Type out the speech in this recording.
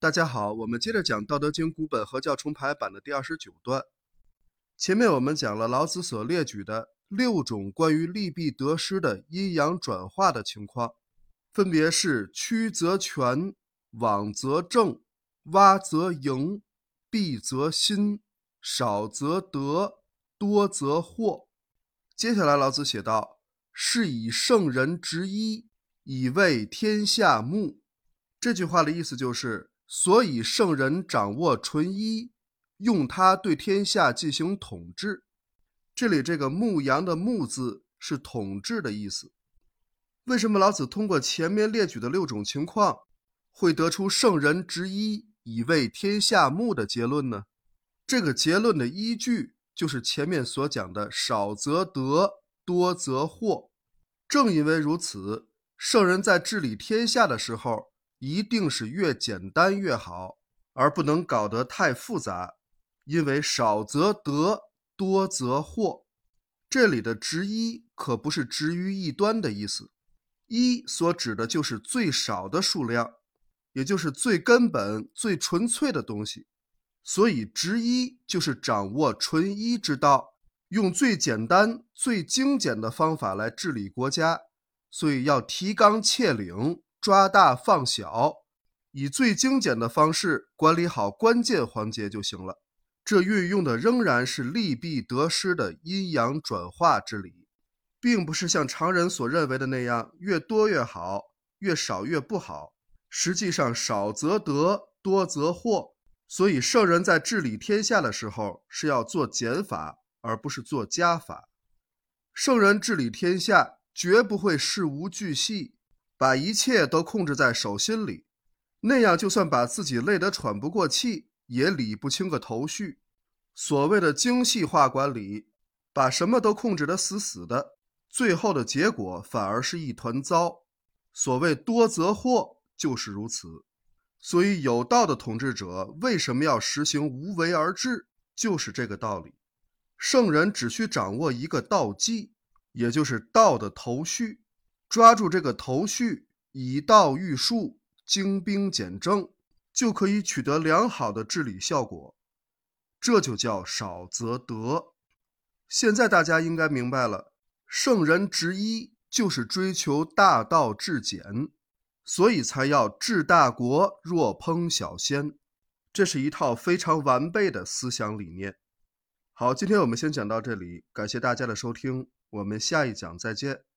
大家好，我们接着讲《道德经》古本合教重排版的第二十九段。前面我们讲了老子所列举的六种关于利弊得失的阴阳转化的情况，分别是曲则全，枉则正，洼则盈，敝则新，少则得，多则惑。接下来老子写道：“是以圣人执一，以为天下目。”这句话的意思就是。所以圣人掌握纯一，用它对天下进行统治。这里这个牧羊的牧字是统治的意思。为什么老子通过前面列举的六种情况，会得出圣人执一以为天下牧的结论呢？这个结论的依据就是前面所讲的少则得，多则惑。正因为如此，圣人在治理天下的时候。一定是越简单越好，而不能搞得太复杂，因为少则得，多则惑。这里的“执一”可不是执于一端的意思，“一”所指的就是最少的数量，也就是最根本、最纯粹的东西。所以，“执一”就是掌握纯一之道，用最简单、最精简的方法来治理国家。所以，要提纲挈领。抓大放小，以最精简的方式管理好关键环节就行了。这运用的仍然是利弊得失的阴阳转化之理，并不是像常人所认为的那样越多越好，越少越不好。实际上，少则得，多则惑。所以，圣人在治理天下的时候是要做减法，而不是做加法。圣人治理天下，绝不会事无巨细。把一切都控制在手心里，那样就算把自己累得喘不过气，也理不清个头绪。所谓的精细化管理，把什么都控制得死死的，最后的结果反而是一团糟。所谓多则惑，就是如此。所以有道的统治者为什么要实行无为而治，就是这个道理。圣人只需掌握一个道基，也就是道的头绪。抓住这个头绪，以道御术，精兵简政，就可以取得良好的治理效果。这就叫少则得。现在大家应该明白了，圣人执一就是追求大道至简，所以才要治大国若烹小鲜。这是一套非常完备的思想理念。好，今天我们先讲到这里，感谢大家的收听，我们下一讲再见。